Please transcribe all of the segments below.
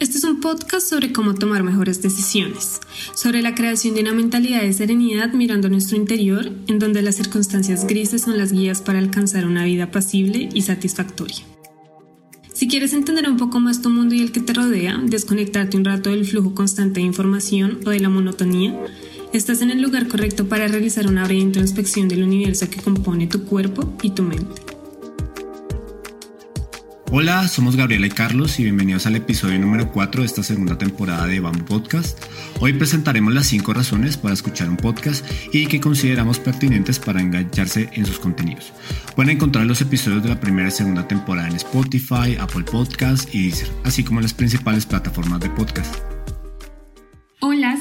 Este es un podcast sobre cómo tomar mejores decisiones, sobre la creación de una mentalidad de serenidad mirando nuestro interior, en donde las circunstancias grises son las guías para alcanzar una vida pasible y satisfactoria. Si quieres entender un poco más tu mundo y el que te rodea, desconectarte un rato del flujo constante de información o de la monotonía, estás en el lugar correcto para realizar una breve introspección del universo que compone tu cuerpo y tu mente. Hola, somos Gabriela y Carlos y bienvenidos al episodio número 4 de esta segunda temporada de BAM Podcast. Hoy presentaremos las 5 razones para escuchar un podcast y que consideramos pertinentes para engancharse en sus contenidos. Pueden encontrar los episodios de la primera y segunda temporada en Spotify, Apple Podcast y Deezer, así como en las principales plataformas de podcast.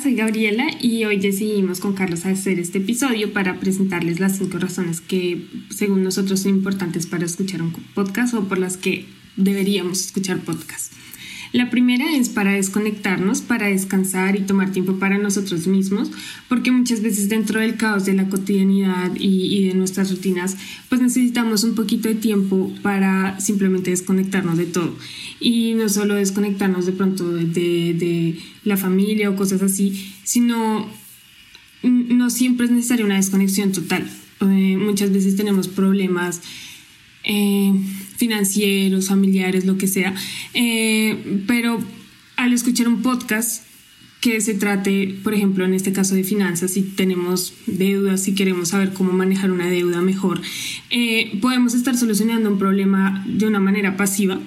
Soy Gabriela y hoy decidimos con Carlos hacer este episodio para presentarles las cinco razones que según nosotros son importantes para escuchar un podcast o por las que deberíamos escuchar podcast. La primera es para desconectarnos, para descansar y tomar tiempo para nosotros mismos, porque muchas veces dentro del caos de la cotidianidad y, de nuestras rutinas, pues necesitamos un poquito de tiempo para simplemente desconectarnos de todo. Y no solo desconectarnos de pronto de, la familia o cosas así, sino no siempre es necesaria una desconexión total. Eh, muchas veces tenemos problemas. Eh, financieros, familiares, lo que sea. Eh, pero al escuchar un podcast que se trate, por ejemplo, en este caso de finanzas, si tenemos deudas, si queremos saber cómo manejar una deuda mejor, eh, podemos estar solucionando un problema de una manera pasiva,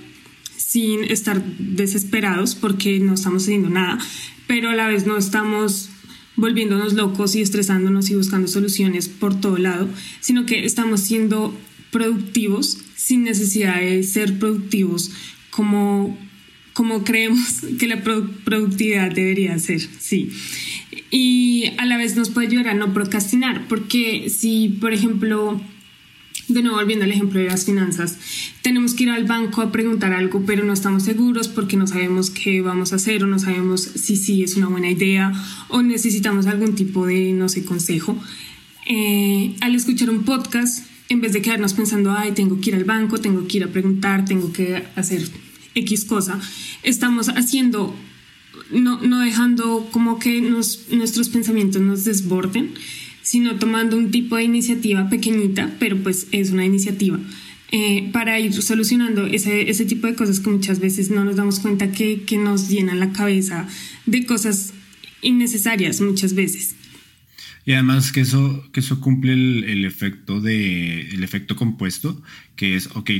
sin estar desesperados porque no estamos haciendo nada, pero a la vez no estamos volviéndonos locos y estresándonos y buscando soluciones por todo lado, sino que estamos siendo productivos sin necesidad de ser productivos como, como creemos que la productividad debería ser, sí. Y a la vez nos puede ayudar a no procrastinar, porque si, por ejemplo, de nuevo volviendo al ejemplo de las finanzas, tenemos que ir al banco a preguntar algo, pero no estamos seguros porque no sabemos qué vamos a hacer o no sabemos si sí es una buena idea o necesitamos algún tipo de, no sé, consejo. Eh, al escuchar un podcast, en vez de quedarnos pensando, ay, tengo que ir al banco, tengo que ir a preguntar, tengo que hacer X cosa, estamos haciendo, no, no dejando como que nuestros pensamientos nos desborden, sino tomando un tipo de iniciativa pequeñita, pero pues es una iniciativa. Eh, para ir solucionando ese, tipo de cosas que muchas veces no nos damos cuenta que, que nos llenan la cabeza de cosas innecesarias muchas veces. Y además que eso, que eso cumple el, efecto de el efecto compuesto, que es, ok,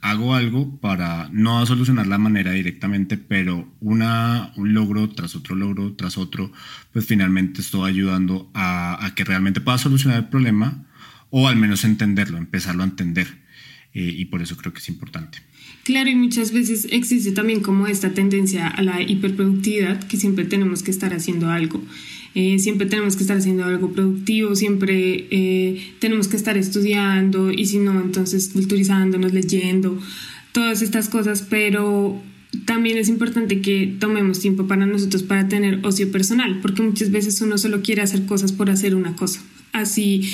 hago algo para no solucionar la manera directamente, pero una, un logro tras otro logro tras otro, pues finalmente estoy ayudando a, a que realmente pueda solucionar el problema o al menos entenderlo, empezarlo a entender. Eh, y por eso creo que es importante. Claro, y muchas veces existe también como esta tendencia a la hiperproductividad, que siempre tenemos que estar haciendo algo. Eh, siempre tenemos que estar haciendo algo productivo, siempre eh, tenemos que estar estudiando y si no, entonces culturizándonos, leyendo, todas estas cosas, pero también es importante que tomemos tiempo para nosotros para tener ocio personal, porque muchas veces uno solo quiere hacer cosas por hacer una cosa. Así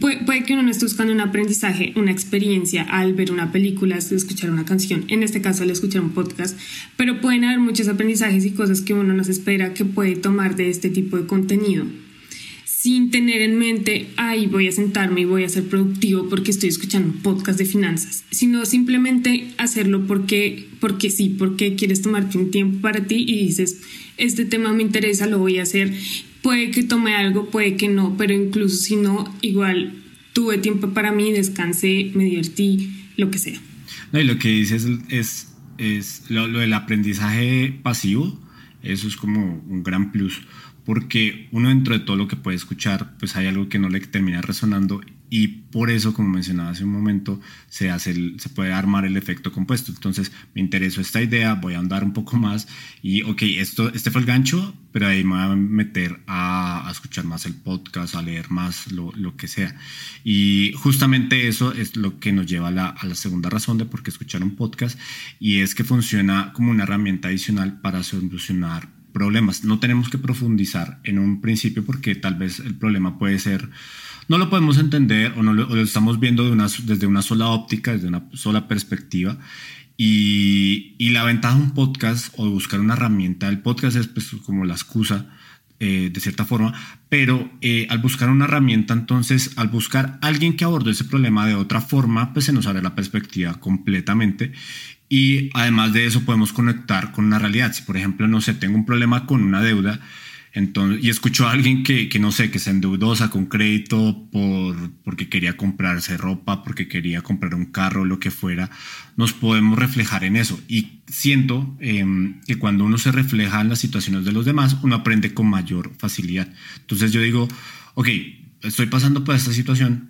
Puede, que uno no esté buscando un aprendizaje, una experiencia al ver una película, al escuchar una canción, en este caso al escuchar un podcast, pero pueden haber muchos aprendizajes y cosas que uno nos espera que puede tomar de este tipo de contenido. Sin tener en mente, ay, voy a sentarme y voy a ser productivo porque estoy escuchando un podcast de finanzas, sino simplemente hacerlo porque, porque sí, porque quieres tomarte un tiempo para ti y dices, este tema me interesa, lo voy a hacer puede que tome algo, puede que no, pero incluso si no, igual tuve tiempo para mí, descansé, me divertí, lo que sea. No, y lo que dices es, es, lo, lo, del aprendizaje pasivo, eso es como un gran plus, porque uno dentro de todo lo que puede escuchar, pues hay algo que no le termina resonando y por eso, como mencionaba hace un momento, se, hace se puede armar el efecto compuesto. Entonces, me interesó esta idea, voy a andar un poco más y, ok, esto, este fue el gancho, pero ahí me voy a meter a, escuchar más el podcast, a leer más, lo, lo, que sea. Y justamente eso es lo que nos lleva a la, a la segunda razón de por qué escuchar un podcast y es que funciona como una herramienta adicional para solucionar problemas. No tenemos que profundizar en un principio porque tal vez el problema puede ser no lo podemos entender o no lo, estamos viendo de una, desde una sola óptica, desde una sola perspectiva. Y, y, la ventaja de un podcast o de buscar una herramienta, el podcast es pues, como la excusa eh, de cierta forma, pero eh, al buscar una herramienta, entonces, al buscar alguien que aborde ese problema de otra forma, pues se nos abre la perspectiva completamente. Y además de eso podemos conectar con una realidad. Si por ejemplo, no sé, tengo un problema con una deuda, y escucho a alguien que, que, no sé, que se endeudó, con crédito por, porque quería comprarse ropa, porque quería comprar un carro, lo que fuera, nos podemos reflejar en eso. Y siento em, que cuando uno se refleja en las situaciones de los demás, uno aprende con mayor facilidad. Entonces yo digo, ok, estoy pasando por esta situación,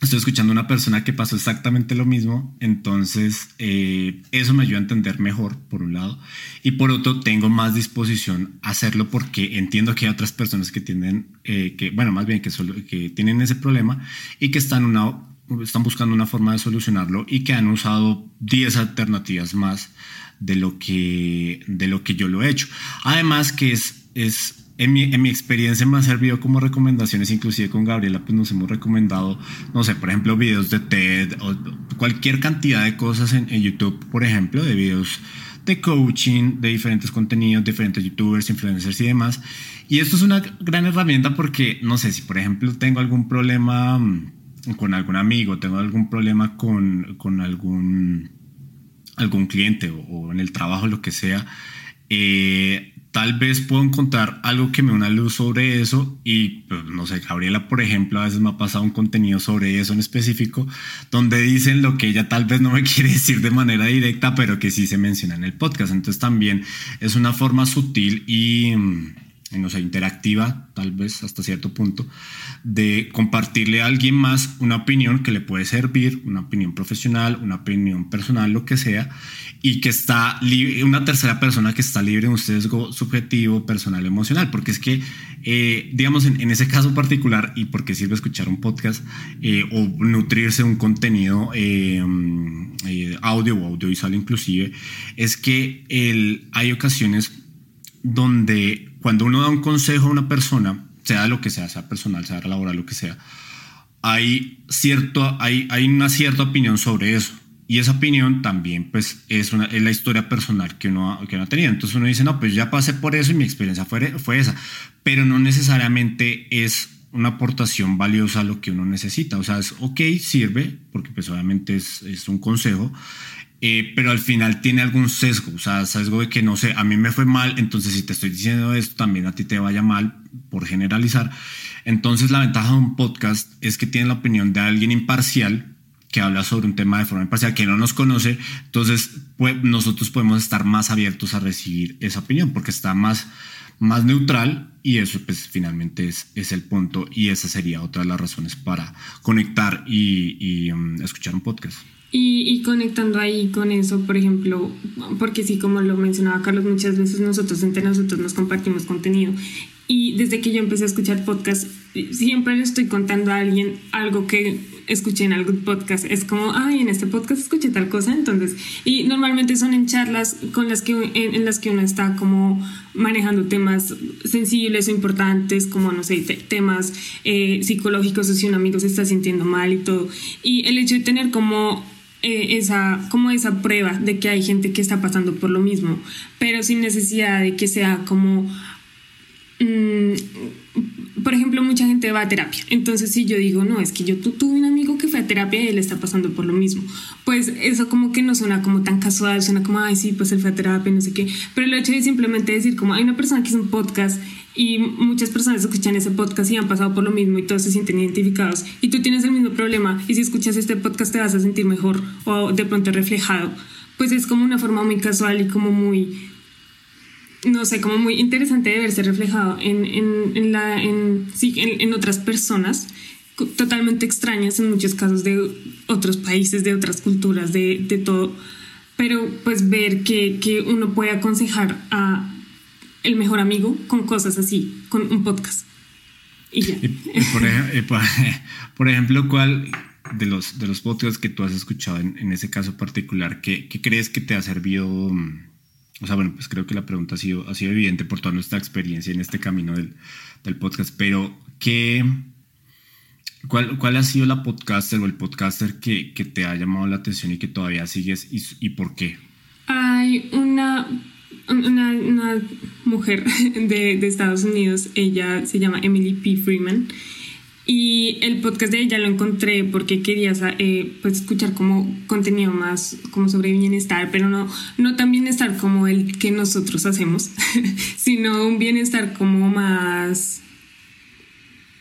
estoy escuchando a una persona que pasó exactamente lo mismo, entonces eh, eso me ayuda a entender mejor, por un lado, y por otro, tengo más disposición a hacerlo porque entiendo que hay otras personas que tienen, eh, que, bueno, más bien que, solo, que tienen ese problema y que están, una, están buscando una forma de solucionarlo y que han usado 10 alternativas más de lo que, de lo que yo lo he hecho. Además que es, es en mi, en mi, experiencia me ha servido como recomendaciones, inclusive con Gabriela, pues nos hemos recomendado, no sé, por ejemplo, videos de TED o cualquier cantidad de cosas en, YouTube, por ejemplo, de videos de coaching, de diferentes contenidos, diferentes youtubers, influencers y demás. Y esto es una gran herramienta porque, no sé, si por ejemplo tengo algún problema mm, con algún amigo, tengo algún problema con, con algún, algún cliente o, o en el trabajo, lo que sea, eh, tal vez puedo encontrar algo que me una luz sobre eso y pues, no sé, Gabriela por ejemplo a veces me ha pasado un contenido sobre eso en específico donde dicen lo que ella tal vez no me quiere decir de manera directa pero que sí se menciona en el podcast. Entonces también es una forma sutil y mm, no sé, interactiva, tal vez hasta cierto punto, de compartirle a alguien más una opinión que le puede servir, una opinión profesional, una opinión personal, lo que sea, y que está libre, una tercera persona que está libre de un sesgo subjetivo, personal, emocional, porque es que, eh, digamos, en, ese caso particular, y porque sirve escuchar un podcast eh, o nutrirse un contenido eh, audio o audiovisual inclusive, es que el, hay ocasiones donde cuando uno da un consejo a una persona, sea lo que sea, sea personal, sea laboral, lo que sea, hay, cierto, hay, hay una cierta opinión sobre eso. Y esa opinión también pues, es, una, es la historia personal que uno, que uno ha tenido. Entonces uno dice, no, pues ya pasé por eso y mi experiencia fue, fue esa. Pero no necesariamente es una aportación valiosa a lo que uno necesita. O sea, es ok, sirve, porque pues obviamente es, es un consejo, eh, pero al final tiene algún sesgo, o sea, sesgo de que no sé, a mí me fue mal, entonces si te estoy diciendo esto, también a ti te vaya mal, por generalizar. Entonces la ventaja de un podcast es que tiene la opinión de alguien imparcial que habla sobre un tema de forma imparcial, que no nos conoce, entonces pues, nosotros podemos estar más abiertos a recibir esa opinión porque está más, más neutral y eso pues finalmente es, es el punto y esa sería otra de las razones para conectar y, y um, escuchar un podcast. Y, conectando ahí con eso, por ejemplo, porque sí, como lo mencionaba Carlos, muchas veces nosotros entre nosotros nos compartimos contenido. Y desde que yo empecé a escuchar podcast, siempre le estoy contando a alguien algo que escuché en algún podcast. Es como, ay, en este podcast escuché tal cosa. Entonces, y normalmente son en charlas con las que, en, las que uno está como manejando temas sensibles o importantes, como, no sé, temas eh, psicológicos o si un amigo se está sintiendo mal y todo. Y el hecho de tener como eh, esa, como esa prueba de que hay gente que está pasando por lo mismo, pero sin necesidad de que sea como... Mm, por ejemplo, mucha gente va a terapia. Entonces, si yo digo, no, es que yo tuve un amigo que fue a terapia y él está pasando por lo mismo, pues eso como que no suena como tan casual, suena como, ay, sí, pues él fue a terapia, no sé qué. Pero el hecho de simplemente decir, como hay una persona que hizo un podcast y muchas personas escuchan ese podcast y han pasado por lo mismo y todos se sienten identificados y tú tienes el mismo problema y si escuchas este podcast te vas a sentir mejor o de pronto reflejado, pues es como una forma muy casual y como muy no sé, como muy interesante de verse reflejado en, en, en la, en, sí, en, otras personas totalmente extrañas en muchos casos de otros países, de otras culturas, de, de todo. Pero pues ver que, que uno puede aconsejar a el mejor amigo con cosas así, con un podcast. Y ya. por, ejemplo, ¿cuál de los, de los podcasts que tú has escuchado en, en ese caso particular, ¿qué, ¿qué, crees que te ha servido? O sea, bueno, pues creo que la pregunta ha sido, ha sido evidente por toda nuestra experiencia en este camino del, del podcast, pero ¿qué, cuál, ¿cuál ha sido la podcaster o el podcaster que, que, te ha llamado la atención y que todavía sigues y, y por qué? Hay una una, una mujer de, de, Estados Unidos, ella se llama Emily P. Freeman. Y el podcast de ella lo encontré porque quería eh, pues escuchar como contenido más como sobre bienestar, pero no, no tan bienestar como el que nosotros hacemos, sino un bienestar como más...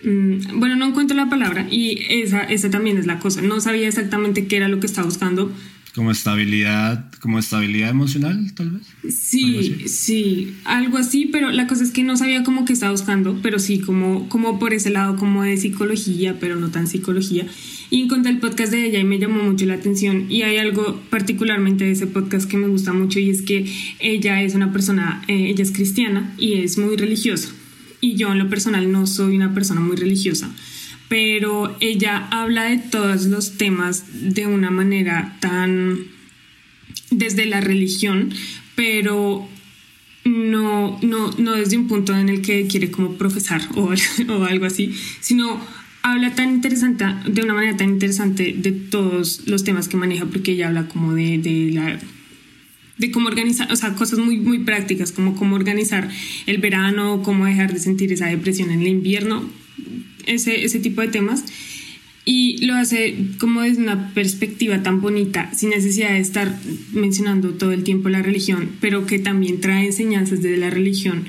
Mm, bueno, no encuentro la palabra y esa, esa también es la cosa. No sabía exactamente qué era lo que estaba buscando, como estabilidad, como estabilidad emocional, tal vez. Sí, sí, algo así, pero la cosa es que no sabía cómo que estaba buscando, pero sí, como, como por ese lado, como de psicología, pero no tan psicología. Y encontré el podcast de ella y me llamó mucho la atención. Y hay algo particularmente de ese podcast que me gusta mucho y es que ella es una persona, eh, ella es cristiana y es muy religiosa. Y yo en lo personal no soy una persona muy religiosa pero ella habla de todos los temas de una manera tan desde la religión, pero no, no, no desde un punto en el que quiere como profesar o, o algo así, sino habla tan interesante, de una manera tan interesante de todos los temas que maneja, porque ella habla como de, de la de cómo organizar, o sea, cosas muy, muy prácticas, como cómo organizar el verano, cómo dejar de sentir esa depresión en el invierno, ese, ese tipo de temas y lo hace como desde una perspectiva tan bonita, sin necesidad de estar mencionando todo el tiempo la religión, pero que también trae enseñanzas desde la religión.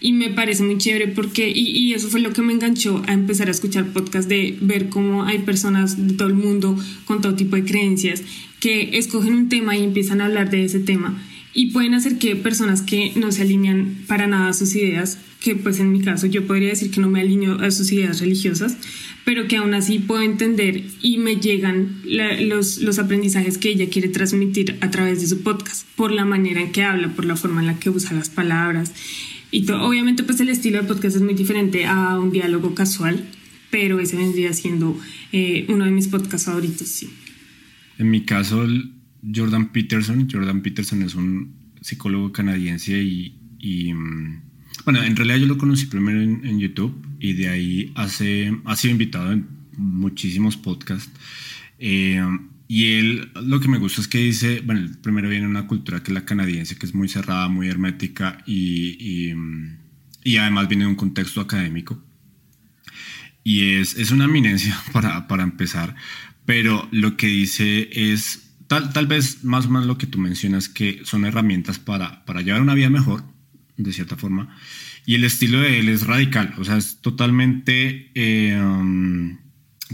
Y me parece muy chévere porque, y, y eso fue lo que me enganchó a empezar a escuchar podcasts, de ver cómo hay personas de todo el mundo con todo tipo de creencias que escogen un tema y empiezan a hablar de ese tema. Y pueden hacer que personas que no se alinean para nada a sus ideas que pues en mi caso yo podría decir que no me alineo a sus ideas religiosas, pero que aún así puedo entender y me llegan los, los aprendizajes que ella quiere transmitir a través de su podcast, por la manera en que habla, por la forma en la que usa las palabras. Y todo. obviamente pues el estilo de podcast es muy diferente a un diálogo casual, pero ese vendría siendo eh, uno de mis podcasts favoritos, sí. En mi caso, Jordan Peterson, Jordan Peterson es un psicólogo canadiense y, y mm, bueno, en realidad yo lo conocí primero en, YouTube y de ahí hace, ha sido invitado en muchísimos podcasts. Eh, y él, lo que me gusta es que dice, bueno, primero viene una cultura que es la canadiense, que es muy cerrada, muy hermética y, y, además viene de un contexto académico. Y es, es una eminencia para, para empezar, pero lo que dice es, tal, tal vez más o menos lo que tú mencionas, que son herramientas para, para llevar una vida mejor, de cierta forma. Y el estilo de él es radical, o sea, es totalmente... Eh, um,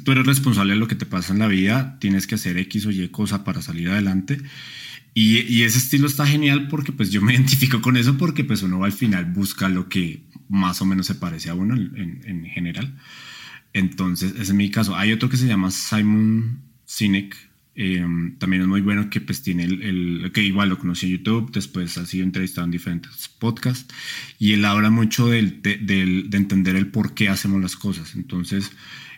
tú eres responsable de lo que te pasa en la vida, tienes que hacer X o Y cosa para salir adelante. Y, y, ese estilo está genial porque pues yo me identifico con eso porque pues uno al final busca lo que más o menos se parece a uno en, en general. Entonces, ese es mi caso. Hay otro que se llama Simon Sinek, Em, también es muy bueno que pues tiene el, que igual lo conocí en YouTube, después ha sido entrevistado en diferentes podcasts y él habla mucho del, de entender el por qué hacemos las cosas. Entonces,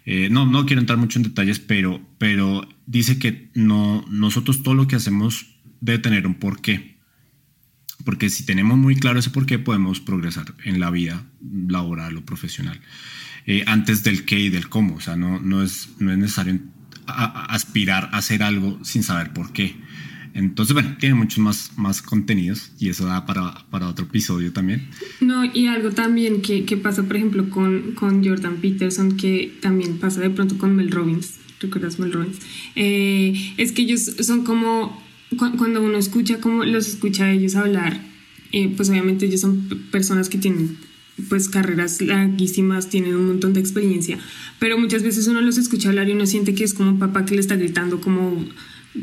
eh, no, no quiero entrar mucho en detalles, pero, pero dice que no, nosotros todo lo que hacemos debe tener un porqué. Porque si tenemos muy claro ese porqué, podemos progresar en la vida laboral o profesional. Eh, antes del qué y del cómo. O sea, no, no, es, no es necesario aspirar a hacer algo sin saber por qué. Entonces, bueno, tiene muchos más, más contenidos y eso da para, para otro episodio también. No, y algo también que, que pasa, por ejemplo, con, con, Jordan Peterson, que también pasa de pronto con Mel Robbins, ¿recuerdas Mel Robbins? Eh, es que ellos son como, cuando uno escucha, como los escucha a ellos hablar, eh, pues obviamente ellos son personas que tienen pues carreras larguísimas, tienen un montón de experiencia, pero muchas veces uno los escucha hablar y uno siente que es como un papá que le está gritando como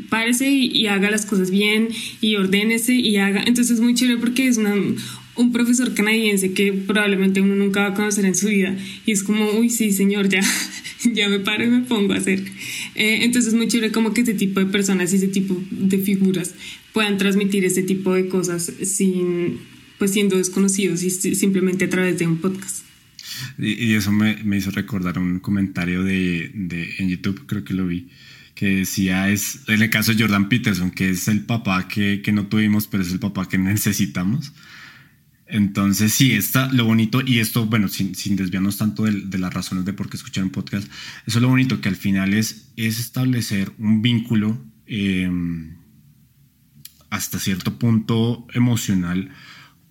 párese y, haga las cosas bien y ordénese y haga. Entonces es muy chévere porque es un profesor canadiense que probablemente uno nunca va a conocer en su vida y es como, uy, sí, señor, ya, ya me paro y me pongo a hacer. Eh, entonces es muy chévere como que este tipo de personas y ese tipo de figuras puedan transmitir este tipo de cosas sin, pues siendo desconocidos y simplemente a través de un podcast. Y, eso me, me, hizo recordar un comentario de, de, en YouTube, creo que lo vi, que decía, es en el caso de Jordan Peterson, que es el papá que, que no tuvimos, pero es el papá que necesitamos. Entonces, sí, está lo bonito, y esto, bueno, sin, sin desviarnos tanto de, de, las razones de por qué escuchar un podcast, eso es lo bonito, que al final es, es establecer un vínculo eh, hasta cierto punto emocional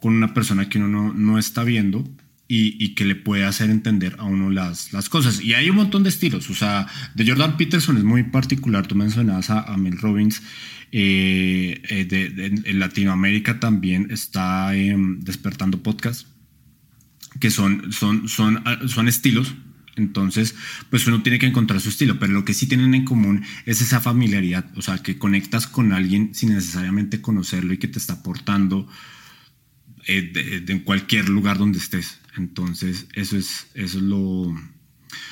con una persona que uno no, no está viendo, y, que le puede hacer entender a uno las, las cosas. Y hay un montón de estilos, o sea, de Jordan Peterson es muy particular, tú mencionabas a, Mel Robbins, eh, eh, de, en Latinoamérica también está em, despertando podcasts, que son, son, son, ah, son estilos, entonces, pues uno tiene que encontrar su estilo, pero lo que sí tienen en común es esa familiaridad, o sea, que conectas con alguien sin necesariamente conocerlo y que te está aportando eh, en cualquier lugar donde estés. Entonces, eso es, eso es lo,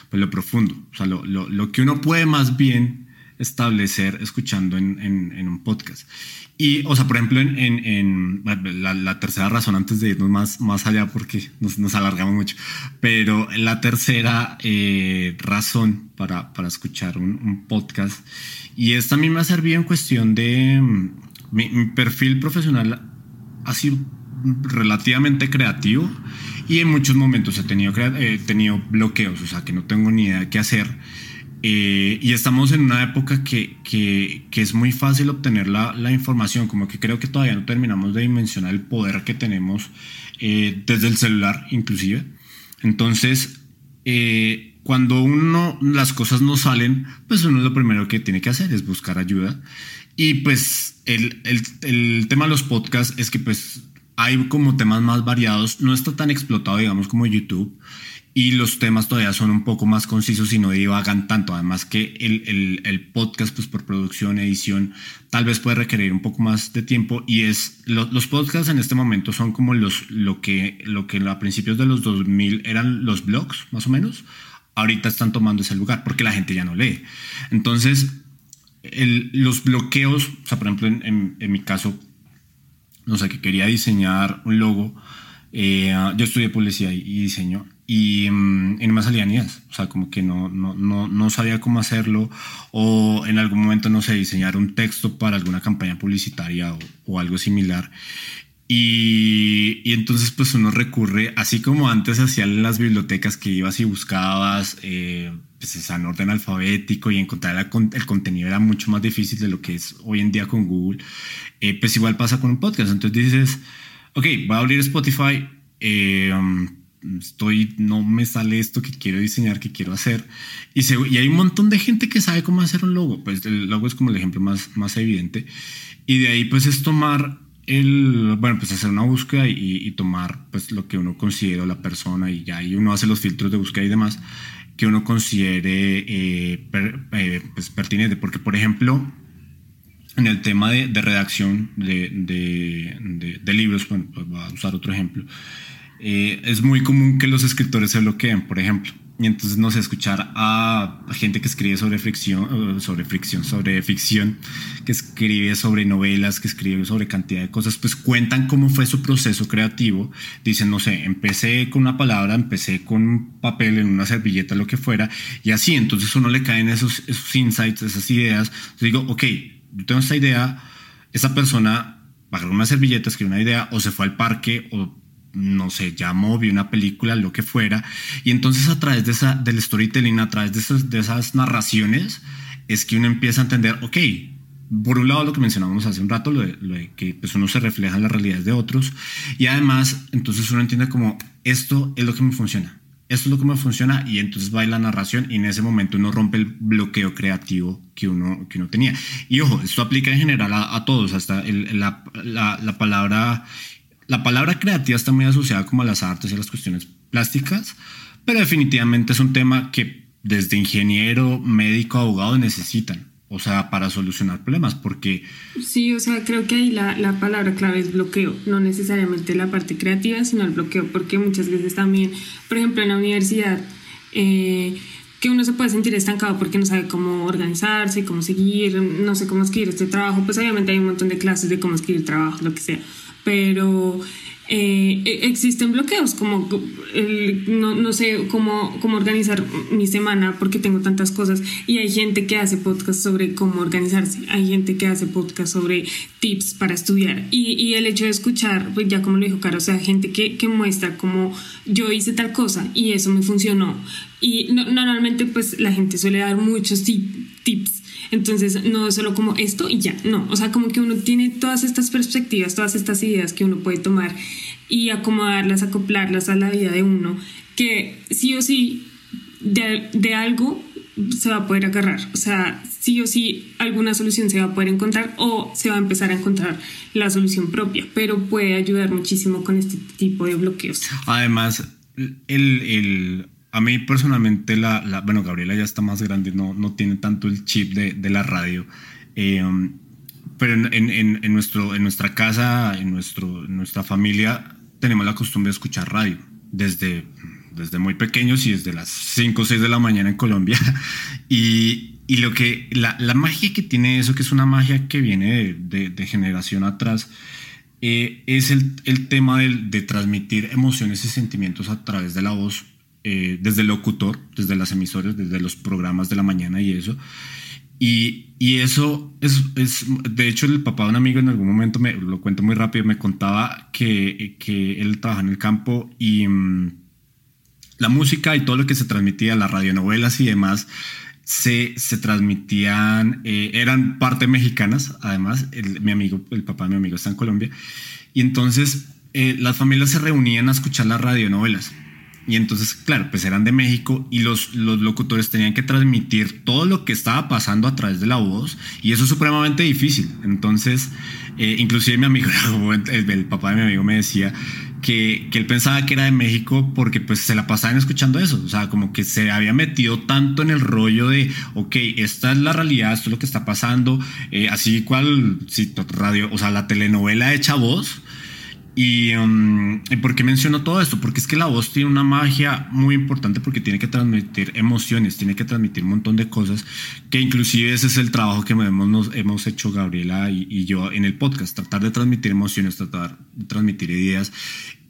pues lo profundo, o sea, lo, lo, lo, que uno puede más bien establecer escuchando en, en, un podcast. Y, o sea, por ejemplo, en, en la, la, tercera razón, antes de irnos más, más allá, porque nos, nos alargamos mucho, pero la tercera eh, razón para, para escuchar un, un, podcast, y esta a mí me ha servido en cuestión de mm, mi, mi perfil profesional ha sido relativamente creativo y en muchos momentos he tenido, he tenido bloqueos, o sea, que no tengo ni idea de qué hacer. Eh, y estamos en una época que, que, que es muy fácil obtener la, la, información, como que creo que todavía no terminamos de dimensionar el poder que tenemos eh, desde el celular inclusive. Entonces, eh, cuando uno las cosas no salen, pues uno lo primero que tiene que hacer es buscar ayuda. Y pues el, el, el tema de los podcasts es que pues hay como temas más variados, no está tan explotado, digamos, como YouTube, y los temas todavía son un poco más concisos y no divagan tanto. Además que el, el, podcast, pues por producción, edición, tal vez puede requerir un poco más de tiempo y es, los podcasts en este momento son como los, lo que, lo que a principios de los 2000 eran los blogs, más o menos. Ahorita están tomando ese lugar porque la gente ya no lee. Entonces, el, los bloqueos, o sea, por ejemplo, en, en mi caso, no sé, que quería diseñar un logo. Eh, yo estudié publicidad y diseño y, mm, y, no me ideas, o sea, como que no, no, no, no, sabía cómo hacerlo o en algún momento, no sé, diseñar un texto para alguna campaña publicitaria o, o algo similar. Y, y, entonces pues uno recurre, así como antes hacían en las bibliotecas que ibas y buscabas, eh, pues en orden alfabético y encontrar el contenido era mucho más difícil de lo que es hoy en día con Google. Eh, pues igual pasa con un podcast. Entonces dices, ok, voy a abrir Spotify, eh, um, estoy, no me sale esto que quiero diseñar, que quiero hacer. Y, se, y hay un montón de gente que sabe cómo hacer un logo. Pues el logo es como el ejemplo más, más evidente. Y de ahí pues es tomar el, bueno, pues hacer una búsqueda y, y tomar pues lo que uno considera la persona y ya ahí uno hace los filtros de búsqueda y demás que uno considere eh, eh, pues pertinente. Porque, por ejemplo, en el tema de, redacción de, libros, bueno, pues voy a usar otro ejemplo, eh, es muy común que los escritores se bloqueen, por ejemplo. Y entonces, no sé, escuchar a gente que escribe sobre fricción, sobre fricción, sobre ficción, que escribe sobre novelas, que escribe sobre cantidad de cosas, pues cuentan cómo fue su proceso creativo. Dicen, no sé, empecé con una palabra, empecé con un papel en una servilleta, lo que fuera, y así, entonces uno le caen esos, esos insights, esas ideas. Digo, ok, yo tengo esta idea, esa persona agarró una servilleta, escribió una idea, o se fue al parque, o no sé, llamó, vio una película, lo que fuera. Y entonces a través de esa, del storytelling, a través de esas, de esas narraciones, es que uno empieza a entender, ok, por un lado lo que mencionábamos hace un rato, lo de, que pues uno se refleja en las realidades de otros, y además entonces uno entiende como esto es lo que me funciona, esto es lo que me funciona, y entonces va la narración y en ese momento uno rompe el bloqueo creativo que uno, que uno tenía. Y ojo, esto aplica en general a, todos, hasta la, la palabra la palabra creativa está muy asociada como a las artes y a las cuestiones plásticas, pero definitivamente es un tema que desde ingeniero, médico, abogado necesitan. O sea, para solucionar problemas, porque... Sí, o sea, creo que ahí la, la, palabra clave es bloqueo, no necesariamente la parte creativa, sino el bloqueo, porque muchas veces también, por ejemplo, en la universidad, eh, que uno se puede sentir estancado porque no sabe cómo organizarse, cómo seguir, no sé cómo escribir este trabajo, pues obviamente hay un montón de clases de cómo escribir trabajo, lo que sea, pero eh, e-, existen bloqueos, como no, no, sé cómo, cómo organizar mi semana porque tengo tantas cosas. Y hay gente que hace podcast sobre cómo organizarse, hay gente que hace podcast sobre tips para estudiar. Y, y el hecho de escuchar, pues ya como lo dijo Caro, o sea, gente que, que muestra cómo yo hice tal cosa y eso me funcionó. Y normalmente pues la gente suele dar muchos tips entonces, no es solo como esto y ya, no, o sea, como que uno tiene todas estas perspectivas, todas estas ideas que uno puede tomar y acomodarlas, acoplarlas a la vida de uno, que sí o sí de, algo se va a poder agarrar, o sea, sí o sí alguna solución se va a poder encontrar o se va a empezar a encontrar la solución propia, pero puede ayudar muchísimo con este tipo de bloqueos. Además, el a mí personalmente, la, bueno, Gabriela ya está más grande, no, no tiene tanto el chip de, la radio. Eh, pero en, nuestro, en nuestra casa, en, nuestro, nuestra familia, tenemos la costumbre de escuchar radio desde, desde muy pequeños y desde las 5 o 6 de la mañana en Colombia. Y, y lo que, la, la, magia que tiene eso, que es una magia que viene de, de, generación atrás, eh, es el, el tema de, de, transmitir emociones y sentimientos a través de la voz eh, desde el locutor, desde las emisoras, desde los programas de la mañana y eso. Y, y eso es, es, de hecho, el papá de un amigo en algún momento, me lo cuento muy rápido, me contaba que, que él trabaja en el campo y mm, la música y todo lo que se transmitía, las radionovelas y demás, se, se transmitían, eh, eran parte mexicanas, además, mi amigo, el papá de mi amigo está en Colombia, y entonces eh, las familias se reunían a escuchar las radionovelas y entonces, claro, pues eran de México y los, los locutores tenían que transmitir todo lo que estaba pasando a través de la voz y eso es supremamente difícil. Entonces, eh, inclusive mi amigo, el, papá de mi amigo me decía que, que, él pensaba que era de México porque pues se la pasaban escuchando eso, o sea, como que se había metido tanto en el rollo de, ok, esta es la realidad, esto es lo que está pasando, eh, así cual, si radio, o sea, la telenovela hecha voz Um, y, por qué menciono todo esto? Porque es que la voz tiene una magia muy importante porque tiene que transmitir emociones, tiene que transmitir un montón de cosas, que inclusive ese es el trabajo que hemos, nos, hemos hecho Gabriela y, yo en el podcast, tratar de transmitir emociones, tratar de transmitir ideas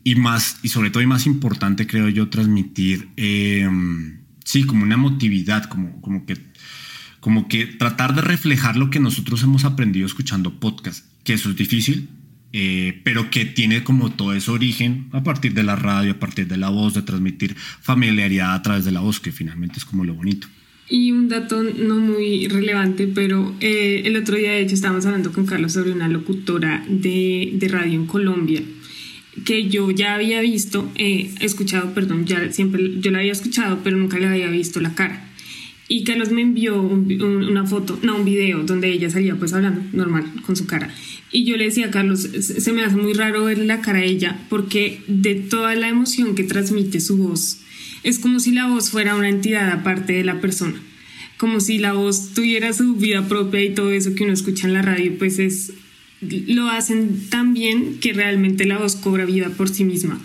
y más, y sobre todo y más importante creo yo, transmitir, em, sí, como una emotividad, como, como que como que tratar de reflejar lo que nosotros hemos aprendido escuchando podcast, que eso es difícil, eh, pero que tiene como todo ese origen a partir de la radio, a partir de la voz, de transmitir familiaridad a través de la voz, que finalmente es como lo bonito. Y un dato no muy relevante, pero eh, el otro día de hecho estábamos hablando con Carlos sobre una locutora de, de radio en Colombia que yo ya había visto, eh, escuchado, perdón, ya siempre yo la había escuchado, pero nunca le había visto la cara. Y Carlos me envió una foto, no, un video donde ella salía pues hablando normal con su cara. Y yo le decía a Carlos, se me hace muy raro ver la cara de ella porque de toda la emoción que transmite su voz, es como si la voz fuera una entidad aparte de la persona. Como si la voz tuviera su vida propia y todo eso que uno escucha en la radio, pues es lo hacen tan bien que realmente la voz cobra vida por sí misma,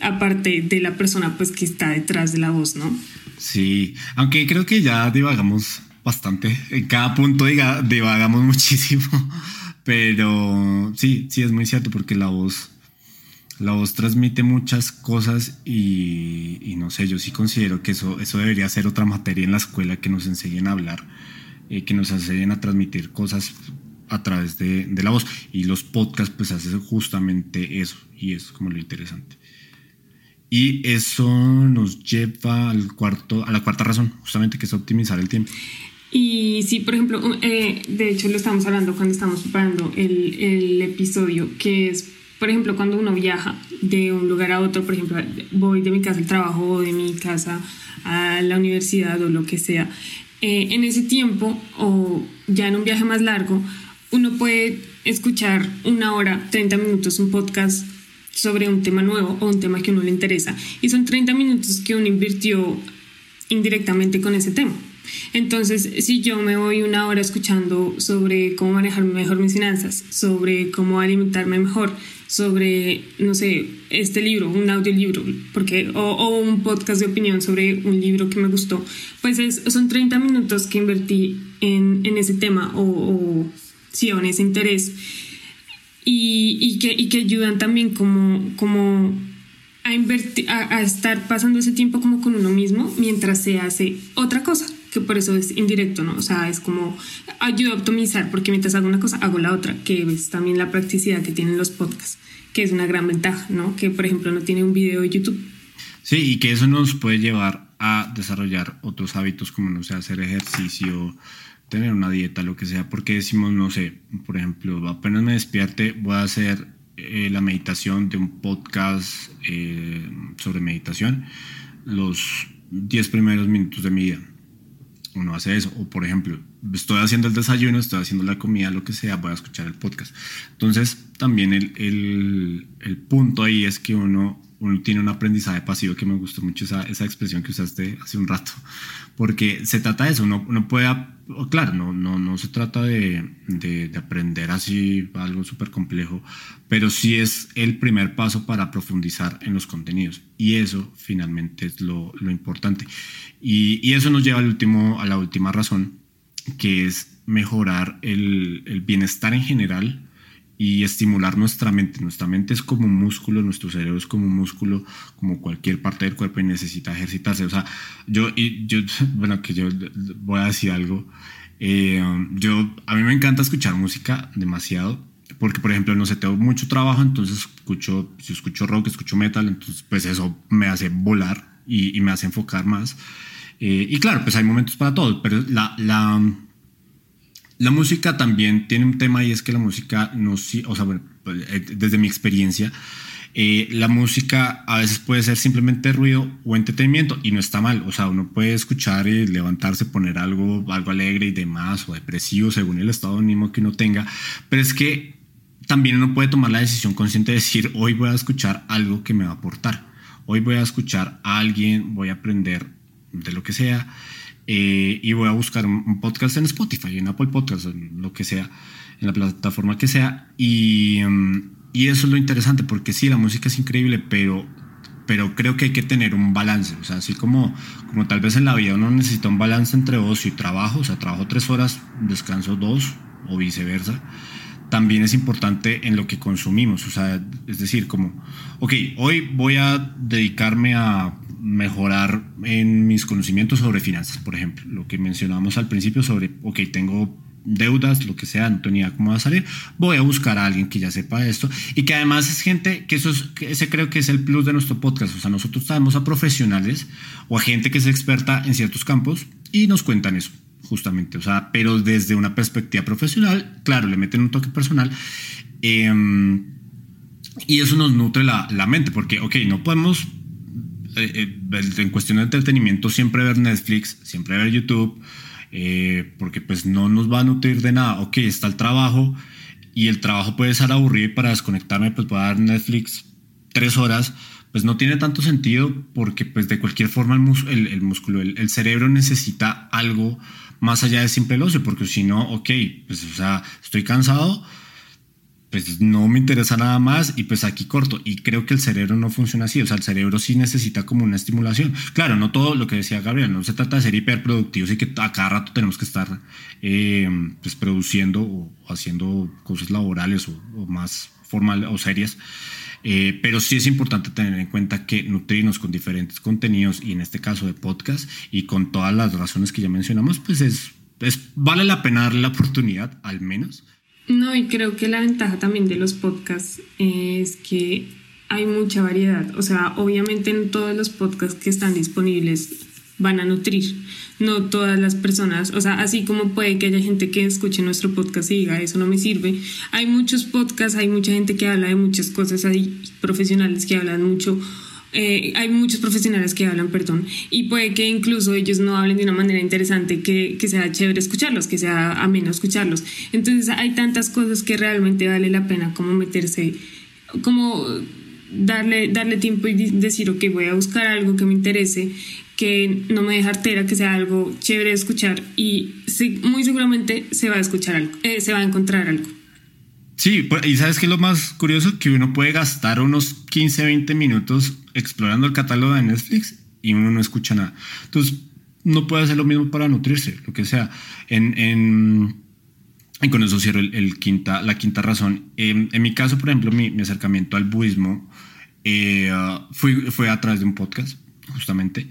aparte de la persona pues que está detrás de la voz, ¿no? Sí, aunque creo que ya divagamos bastante, en cada punto divagamos muchísimo. Pero sí, sí es muy cierto porque la voz, la voz transmite muchas cosas y, no sé, yo sí considero que eso, eso debería ser otra materia en la escuela que nos enseñen a hablar, eh, que nos enseñen a transmitir cosas a través de, de, la voz. Y los podcasts pues hacen justamente eso y es como lo interesante. Y eso nos lleva al cuarto, a la cuarta razón, justamente que es optimizar el tiempo. Y sí, por ejemplo, eh, de hecho lo estamos hablando cuando estamos preparando el, el, episodio, que es, por ejemplo, cuando uno viaja de un lugar a otro, por ejemplo, voy de mi casa al trabajo o de mi casa a la universidad o lo que sea, eh, en ese tiempo o ya en un viaje más largo, uno puede escuchar una hora, 30 minutos, un podcast sobre un tema nuevo o un tema que a uno le interesa. Y son 30 minutos que uno invirtió indirectamente con ese tema. Entonces, si yo me voy una hora escuchando sobre cómo manejar mejor mis finanzas, sobre cómo alimentarme mejor, sobre, no sé, este libro, un audiolibro, porque, o, un podcast de opinión sobre un libro que me gustó, pues son 30 minutos que invertí en, ese tema o, o, sí, en ese interés y, que, y que ayudan también como, como a, invertir, a, estar pasando ese tiempo como con uno mismo mientras se hace otra cosa, que por eso es indirecto, ¿no? O sea, es como ayuda a optimizar, porque mientras hago una cosa, hago la otra, que es también la practicidad que tienen los podcasts, que es una gran ventaja, ¿no? Que, por ejemplo, no tiene un video de YouTube. Sí, y que eso nos puede llevar a desarrollar otros hábitos como, no sé, hacer ejercicio, tener una dieta, lo que sea, porque decimos, no sé, por ejemplo, apenas me despierte, voy a hacer eh, la meditación de un podcast eh, sobre meditación los 10 primeros minutos de mi vida. Uno hace eso. O por ejemplo, estoy haciendo el desayuno, estoy haciendo la comida, lo que sea, voy a escuchar el podcast. Entonces, también el, el, punto ahí es que uno, uno tiene un aprendizaje pasivo que me gustó mucho esa, esa expresión que usaste hace un rato. Porque se trata de eso, uno, uno puede claro, no, no, no se trata de, de, aprender así algo súper complejo, pero sí es el primer paso para profundizar en los contenidos. Y eso finalmente es lo, lo importante. Y, y, eso nos lleva al último, a la última razón, que es mejorar el, el bienestar en general y estimular nuestra mente. Nuestra mente es como un músculo, nuestro cerebro es como un músculo, como cualquier parte del cuerpo y necesita ejercitarse. O sea, yo, y yo bueno, que yo voy a decir algo. Eh, yo, a mí me encanta escuchar música demasiado, porque por ejemplo, no sé, tengo mucho trabajo, entonces escucho, si escucho rock, escucho metal, entonces pues eso me hace volar y, me hace enfocar más. Eh, y claro, pues hay momentos para todo, pero la, la la música también tiene un tema y es que la música no, o sea, pues, eh, desde mi experiencia, eh, la música a veces puede ser simplemente ruido o entretenimiento y no está mal. O sea, uno puede escuchar y levantarse, poner algo, algo alegre y demás o depresivo según el estado de ánimo que uno tenga. Pero es que también uno puede tomar la decisión consciente de decir, hoy voy a escuchar algo que me va a aportar. Hoy voy a escuchar a alguien, voy a aprender de lo que sea eh, y voy a buscar un, podcast en Spotify, en Apple Podcasts, en lo que sea, en la plataforma que sea. Y, mm, y eso es lo interesante, porque sí, la música es increíble, pero, pero creo que hay que tener un balance. O sea, así como, como tal vez en la vida uno necesita un balance entre ocio y trabajo, o sea, trabajo tres horas, descanso dos, o viceversa también es importante en lo que consumimos. O sea, es decir, como, ok, hoy voy a dedicarme a mejorar en mis conocimientos sobre finanzas, por ejemplo, lo que mencionábamos al principio sobre, ok, tengo deudas, lo que sea, tenía cómo va a salir, voy a buscar a alguien que ya sepa esto y que además es gente, que eso es, ese creo que es el plus de nuestro podcast, o sea, nosotros sabemos a profesionales o a gente que es experta en ciertos campos y nos cuentan eso, justamente, o sea, pero desde una perspectiva profesional, claro, le meten un toque personal. Em, y eso nos nutre la, la mente, porque, ok, no podemos eh, eh, en cuestión de entretenimiento siempre ver Netflix, siempre ver YouTube, eh, porque pues no nos va a nutrir de nada. Ok, está el trabajo y el trabajo puede ser aburrido y para desconectarme pues voy a dar Netflix tres horas, pues no tiene tanto sentido porque pues de cualquier forma el, el, músculo, el, el, cerebro necesita algo más allá de simple el ocio, porque si no, ok, pues o sea, estoy cansado, pues no me interesa nada más y pues aquí corto. Y creo que el cerebro no funciona así, o sea, el cerebro sí necesita como una estimulación. Claro, no todo lo que decía Gabriel, no se trata de ser hiperproductivos y que a cada rato tenemos que estar eh, pues produciendo o haciendo cosas laborales o, más formales o serias. Eh, pero sí es importante tener en cuenta que nutrirnos con diferentes contenidos y en este caso de podcast y con todas las razones que ya mencionamos, pues es, es vale la pena darle la oportunidad al menos no, y creo que la ventaja también de los podcasts es que hay mucha variedad. O sea, obviamente en todos los podcasts que están disponibles van a nutrir. No todas las personas, o sea, así como puede que haya gente que escuche nuestro podcast y diga, eso no me sirve. Hay muchos podcasts, hay mucha gente que habla de muchas cosas, hay profesionales que hablan mucho eh, hay muchos profesionales que hablan, perdón, y puede que incluso ellos no hablen de una manera interesante, que, que sea chévere escucharlos, que sea ameno escucharlos. Entonces hay tantas cosas que realmente vale la pena como meterse, como darle, darle tiempo y decir, ok, voy a buscar algo que me interese, que no me deje artera, que sea algo chévere de escuchar y muy seguramente se va a escuchar algo, eh, se va a encontrar algo. Sí, y sabes que lo más curioso que uno puede gastar unos 15, 20 minutos explorando el catálogo de Netflix y uno no escucha nada. Entonces, no puede hacer lo mismo para nutrirse, lo que sea. En, en y con eso cierro el, quinta, la quinta razón. Em, en mi caso, por ejemplo, mi, mi acercamiento al budismo eh, fue, fue a través de un podcast, justamente.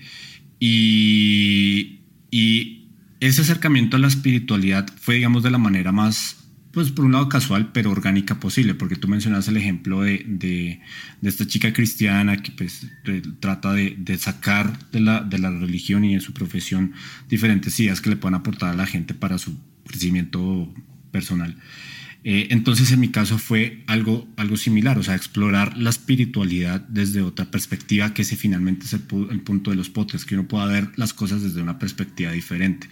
Y, y ese acercamiento a la espiritualidad fue, digamos, de la manera más, pues por un lado casual, pero orgánica posible, porque tú mencionas el ejemplo de, de, de esta chica cristiana que pues, trata de, de, sacar de la, de la religión y de su profesión diferentes ideas que le puedan aportar a la gente para su crecimiento personal. Eh, entonces en mi caso fue algo, algo similar, o sea, explorar la espiritualidad desde otra perspectiva, que ese finalmente es el, punto de los podcasts, que uno pueda ver las cosas desde una perspectiva diferente.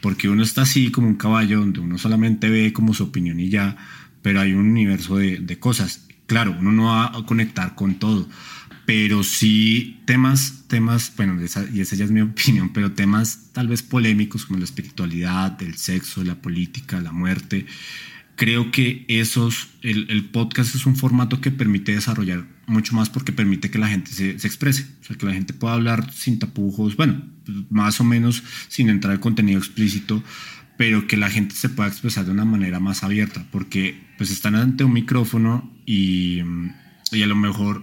Porque uno está así como un caballo donde uno solamente ve como su opinión y ya, pero hay un universo de, de cosas. Claro, uno no va a conectar con todo, pero sí temas, temas, bueno, y esa ya es mi opinión, pero temas tal vez polémicos como la espiritualidad, el sexo, la política, la muerte. Creo que esos, el, podcast es un formato que permite desarrollar mucho más porque permite que la gente se, se, exprese, o sea, que la gente pueda hablar sin tapujos, bueno, más o menos sin entrar en contenido explícito, pero que la gente se pueda expresar de una manera más abierta, porque pues están ante un micrófono y, y a lo mejor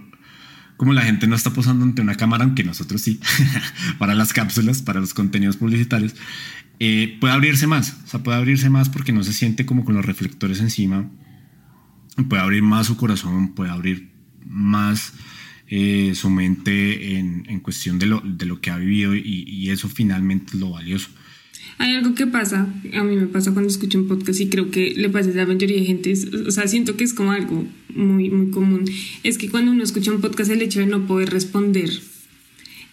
como la gente no está posando ante una cámara, aunque nosotros sí, para las cápsulas, para los contenidos publicitarios, eh, puede abrirse más, o sea, puede abrirse más porque no se siente como con los reflectores encima, puede abrir más su corazón, puede abrir más eh, su mente en, en, cuestión de lo, de lo que ha vivido y, y eso finalmente es lo valioso. Hay algo que pasa, a mí me pasa cuando escucho un podcast y creo que le pasa a la mayoría de gente, o sea, siento que es como algo muy, muy común, es que cuando uno escucha un podcast el hecho de no poder responder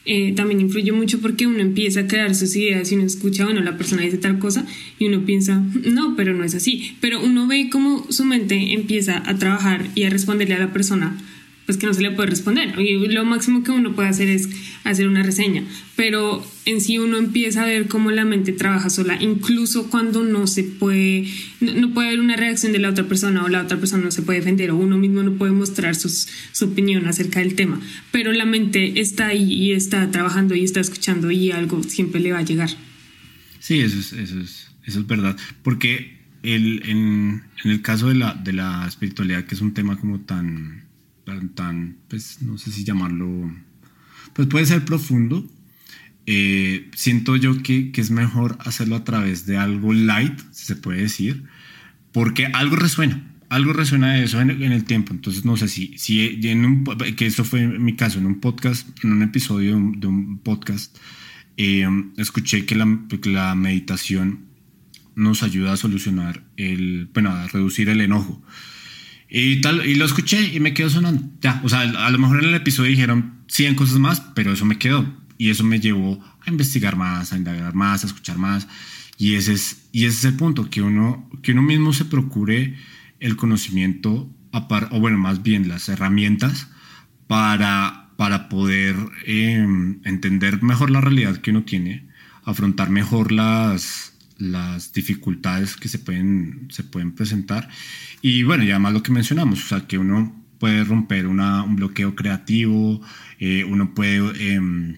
eh, también influye mucho porque uno empieza a crear sus ideas y uno escucha, bueno, la persona dice tal cosa y uno piensa, no, pero no es así, pero uno ve cómo su mente empieza a trabajar y a responderle a la persona pues que no se le puede responder. Y lo máximo que uno puede hacer es hacer una reseña, pero en sí uno empieza a ver cómo la mente trabaja sola, incluso cuando no se puede, no, puede haber una reacción de la otra persona o la otra persona no se puede defender o uno mismo no puede mostrar sus, su opinión acerca del tema, pero la mente está ahí y está trabajando y está escuchando y algo siempre le va a llegar. Sí, eso es, eso es, eso es verdad, porque el, en, el caso de la, de la espiritualidad, que es un tema como tan tan, pues no sé si llamarlo, pues puede ser profundo. Eh, siento yo que, que, es mejor hacerlo a través de algo light, se puede decir, porque algo resuena, algo resuena de eso en, el tiempo. Entonces, no sé si, si en un, que eso fue mi caso, en un podcast, en un episodio de un, podcast, eh, escuché que la, que la meditación nos ayuda a solucionar el, bueno, a reducir el enojo. Y, tal, y lo escuché y me quedó sonando. Ya, o sea, a lo mejor en el episodio dijeron 100 cosas más, pero eso me quedó. Y eso me llevó a investigar más, a indagar más, a escuchar más. Y ese es, y ese es el punto, que uno, que uno mismo se procure el conocimiento, o bueno, más bien las herramientas para, para poder em, entender mejor la realidad que uno tiene, afrontar mejor las, las dificultades que se pueden, se pueden presentar. Y bueno, y además lo que mencionamos, o sea, que uno puede romper una, un bloqueo creativo, eh, uno puede em,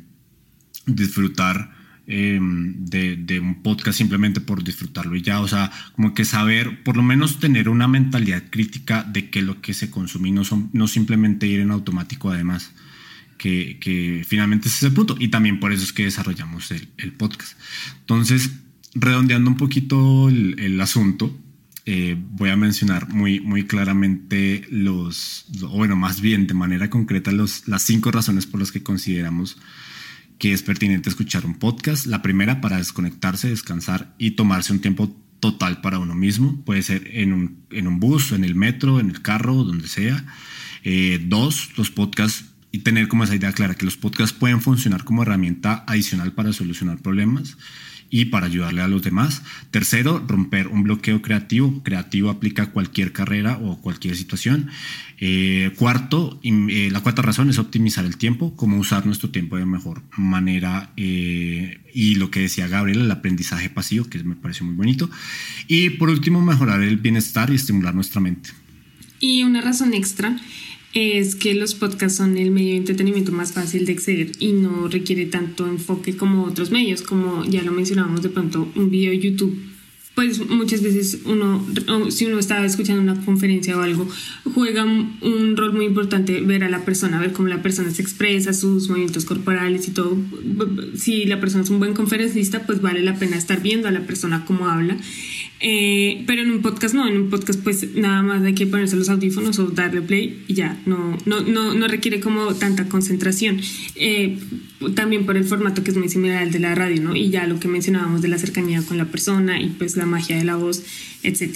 disfrutar em, de, de, un podcast simplemente por disfrutarlo y ya, o sea, como que saber, por lo menos tener una mentalidad crítica de que lo que se consume no, son, no simplemente ir en automático además. Que, que, finalmente ese es el punto y también por eso es que desarrollamos el, el podcast. Entonces, redondeando un poquito el, asunto, eh, voy a mencionar muy, muy claramente los, o bueno, más bien de manera concreta, los, las cinco razones por las que consideramos que es pertinente escuchar un podcast. La primera, para desconectarse, descansar y tomarse un tiempo total para uno mismo. Puede ser en un, en un bus, en el metro, en el carro, donde sea. Eh, dos, los podcasts y tener como esa idea clara que los podcasts pueden funcionar como herramienta adicional para solucionar problemas. Y para ayudarle a los demás. Tercero, romper un bloqueo creativo. Creativo aplica a cualquier carrera o cualquier situación. Eh, cuarto, eh, la cuarta razón es optimizar el tiempo, cómo usar nuestro tiempo de mejor manera. Eh, y lo que decía Gabriel, el aprendizaje pasivo, que me parece muy bonito. Y por último, mejorar el bienestar y estimular nuestra mente. Y una razón extra es que los podcasts son el medio de entretenimiento más fácil de acceder y no requiere tanto enfoque como otros medios, como ya lo mencionábamos de pronto, un video de YouTube. Pues muchas veces uno, si uno está escuchando una conferencia o algo, juega un rol muy importante ver a la persona, ver cómo la persona se expresa, sus movimientos corporales y todo. Si la persona es un buen conferencista, pues vale la pena estar viendo a la persona cómo habla eh, pero en un podcast no, en un podcast pues nada más hay que ponerse los audífonos o darle play y ya, no, no, no, no requiere como tanta concentración. Eh, también por el formato que es muy similar al de la radio, ¿no? Y ya lo que mencionábamos de la cercanía con la persona y pues la magia de la voz, etc.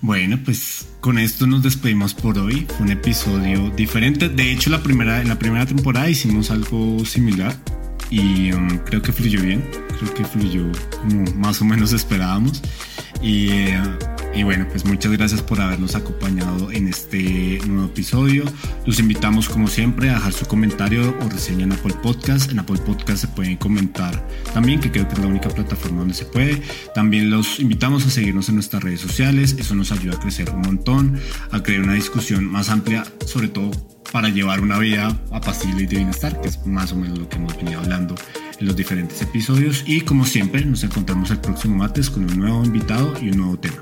Bueno, pues con esto nos despedimos por hoy. un episodio diferente. De hecho, la primera, en la primera temporada hicimos algo similar y um, creo que fluyó bien. Creo que fluyó como más o menos esperábamos. Y, bueno, pues muchas gracias por habernos acompañado en este nuevo episodio. Los invitamos como siempre a dejar su comentario o reseña en Apple Podcast. En Apple Podcast se pueden comentar también, que creo que es la única plataforma donde se puede. También los invitamos a seguirnos en nuestras redes sociales. Eso nos ayuda a crecer un montón, a crear una discusión más amplia, sobre todo para llevar una vida apacible y de bienestar, que es más o menos lo que hemos venido hablando en los diferentes episodios y como siempre nos encontramos el próximo martes con un nuevo invitado y un nuevo tema.